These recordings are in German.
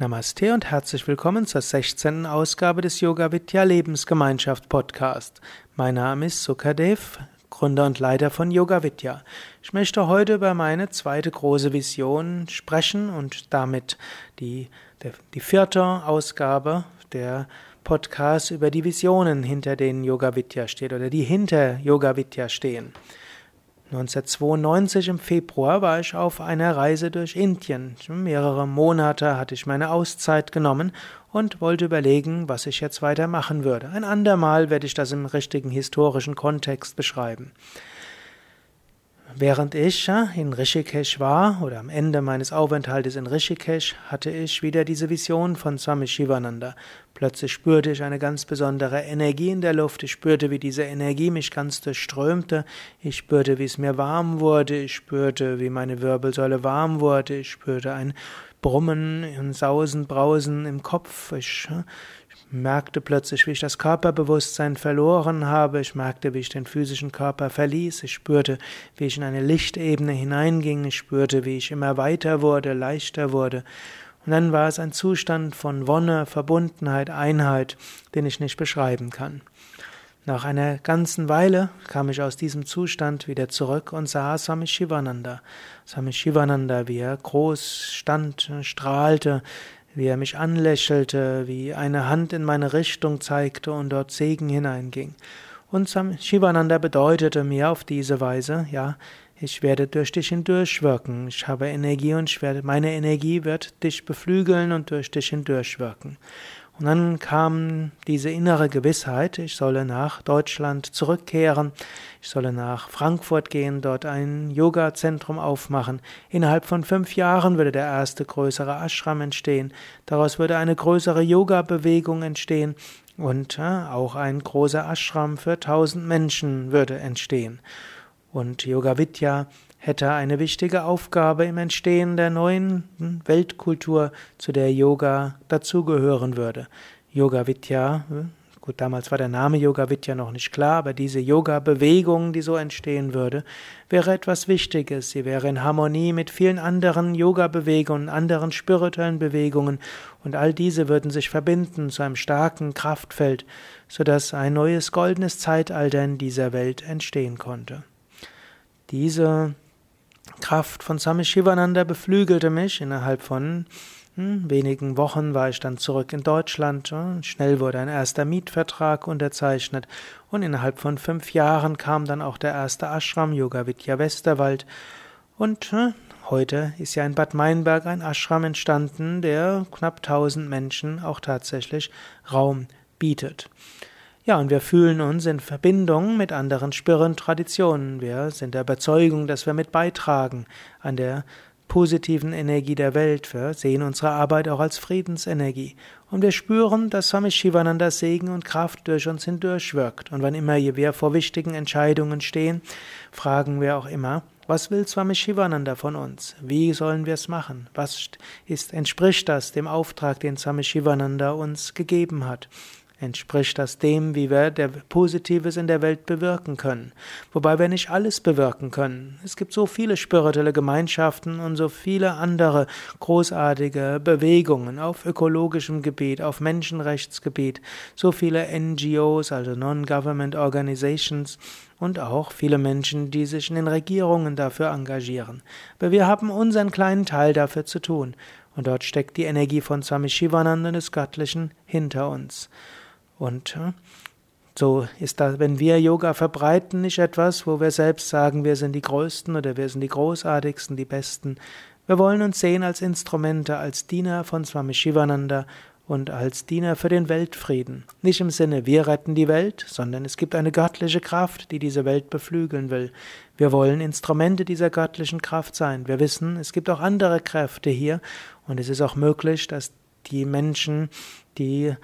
Namaste und herzlich willkommen zur 16. Ausgabe des Yoga Vidya Lebensgemeinschaft Podcast. Mein Name ist Sukadev, Gründer und Leiter von Yoga Vidya. Ich möchte heute über meine zweite große Vision sprechen und damit die, der, die vierte Ausgabe der Podcast über die Visionen, hinter denen Yoga Vidya steht oder die hinter Yoga Vidya stehen. 1992 im Februar war ich auf einer Reise durch Indien. Mehrere Monate hatte ich meine Auszeit genommen und wollte überlegen, was ich jetzt weitermachen würde. Ein andermal werde ich das im richtigen historischen Kontext beschreiben. Während ich in Rishikesh war, oder am Ende meines Aufenthaltes in Rishikesh, hatte ich wieder diese Vision von Swami Shivananda. Plötzlich spürte ich eine ganz besondere Energie in der Luft. Ich spürte, wie diese Energie mich ganz durchströmte. Ich spürte, wie es mir warm wurde. Ich spürte, wie meine Wirbelsäule warm wurde. Ich spürte ein Brummen, ein Sausen, Brausen im Kopf. Ich merkte plötzlich, wie ich das Körperbewusstsein verloren habe. Ich merkte, wie ich den physischen Körper verließ. Ich spürte, wie ich in eine Lichtebene hineinging. Ich spürte, wie ich immer weiter wurde, leichter wurde. Und dann war es ein Zustand von Wonne, Verbundenheit, Einheit, den ich nicht beschreiben kann. Nach einer ganzen Weile kam ich aus diesem Zustand wieder zurück und sah Swami Shivananda. Swami Shivananda, wie er groß stand, strahlte, wie er mich anlächelte, wie eine Hand in meine Richtung zeigte und dort Segen hineinging. Und Shivananda bedeutete mir auf diese Weise, ja, ich werde durch dich hindurch wirken. Ich habe Energie und ich werde, meine Energie wird dich beflügeln und durch dich hindurch wirken. Und dann kam diese innere Gewissheit, ich solle nach Deutschland zurückkehren, ich solle nach Frankfurt gehen, dort ein Yoga-Zentrum aufmachen. Innerhalb von fünf Jahren würde der erste größere Ashram entstehen. Daraus würde eine größere Yoga-Bewegung entstehen und äh, auch ein großer Ashram für tausend Menschen würde entstehen. Und Yoga Vidya hätte eine wichtige Aufgabe im Entstehen der neuen hm, Weltkultur, zu der Yoga dazugehören würde. Yoga Vidya, hm, gut, damals war der Name Yoga Vidya noch nicht klar, aber diese Yoga-Bewegung, die so entstehen würde, wäre etwas Wichtiges. Sie wäre in Harmonie mit vielen anderen Yoga-Bewegungen, anderen spirituellen Bewegungen und all diese würden sich verbinden zu einem starken Kraftfeld, sodass ein neues goldenes Zeitalter in dieser Welt entstehen konnte. Diese Kraft von Swami Shivananda beflügelte mich. Innerhalb von hm, wenigen Wochen war ich dann zurück in Deutschland. Schnell wurde ein erster Mietvertrag unterzeichnet und innerhalb von fünf Jahren kam dann auch der erste Ashram Yoga Vidya Westerwald. Und hm, heute ist ja in Bad Meinberg ein Ashram entstanden, der knapp 1000 Menschen auch tatsächlich Raum bietet. Ja, und wir fühlen uns in Verbindung mit anderen spirren Traditionen. Wir sind der Überzeugung, dass wir mit beitragen an der positiven Energie der Welt. Wir sehen unsere Arbeit auch als Friedensenergie. Und wir spüren, dass Swami Shivananda Segen und Kraft durch uns hindurch wirkt. Und wann immer wir vor wichtigen Entscheidungen stehen, fragen wir auch immer, was will Swami Shivananda von uns? Wie sollen wir es machen? Was ist, entspricht das dem Auftrag, den Swami Shivananda uns gegeben hat? Entspricht das dem, wie wir der Positives in der Welt bewirken können? Wobei wir nicht alles bewirken können. Es gibt so viele spirituelle Gemeinschaften und so viele andere großartige Bewegungen auf ökologischem Gebiet, auf Menschenrechtsgebiet, so viele NGOs, also Non-Government Organizations und auch viele Menschen, die sich in den Regierungen dafür engagieren. Aber wir haben unseren kleinen Teil dafür zu tun. Und dort steckt die Energie von Swami Shivananda des Göttlichen hinter uns. Und so ist da, wenn wir Yoga verbreiten, nicht etwas, wo wir selbst sagen, wir sind die Größten oder wir sind die Großartigsten, die Besten. Wir wollen uns sehen als Instrumente, als Diener von Swami Shivananda und als Diener für den Weltfrieden. Nicht im Sinne, wir retten die Welt, sondern es gibt eine göttliche Kraft, die diese Welt beflügeln will. Wir wollen Instrumente dieser göttlichen Kraft sein. Wir wissen, es gibt auch andere Kräfte hier und es ist auch möglich, dass die Menschen, die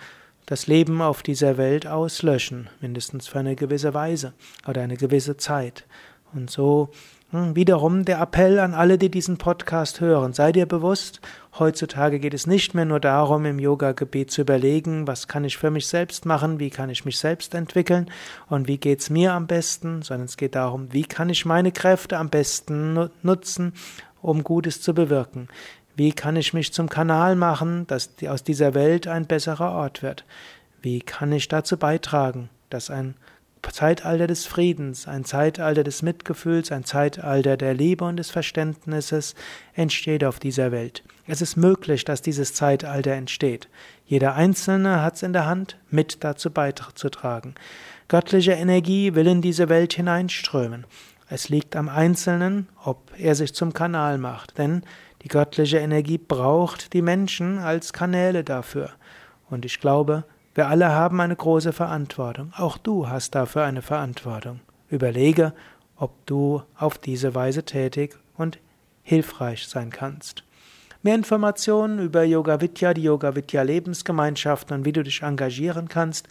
das Leben auf dieser Welt auslöschen, mindestens für eine gewisse Weise oder eine gewisse Zeit. Und so hm, wiederum der Appell an alle, die diesen Podcast hören. Sei dir bewusst, heutzutage geht es nicht mehr nur darum, im Yoga-Gebet zu überlegen, was kann ich für mich selbst machen, wie kann ich mich selbst entwickeln und wie geht's mir am besten, sondern es geht darum, wie kann ich meine Kräfte am besten nutzen, um Gutes zu bewirken. Wie kann ich mich zum Kanal machen, dass aus dieser Welt ein besserer Ort wird? Wie kann ich dazu beitragen, dass ein Zeitalter des Friedens, ein Zeitalter des Mitgefühls, ein Zeitalter der Liebe und des Verständnisses entsteht auf dieser Welt. Es ist möglich, dass dieses Zeitalter entsteht. Jeder Einzelne hat es in der Hand, mit dazu beizutragen. Göttliche Energie will in diese Welt hineinströmen. Es liegt am Einzelnen, ob er sich zum Kanal macht, denn die göttliche Energie braucht die Menschen als Kanäle dafür. Und ich glaube, wir alle haben eine große Verantwortung. Auch du hast dafür eine Verantwortung. Überlege, ob du auf diese Weise tätig und hilfreich sein kannst. Mehr Informationen über Yoga Vidya, die Yoga Vidya Lebensgemeinschaft und wie du dich engagieren kannst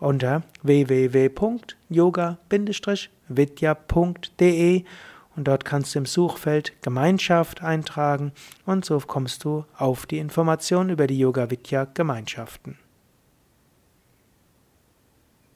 unter www.yoga-vidya.de und dort kannst du im Suchfeld Gemeinschaft eintragen und so kommst du auf die Informationen über die Yoga Vidya Gemeinschaften.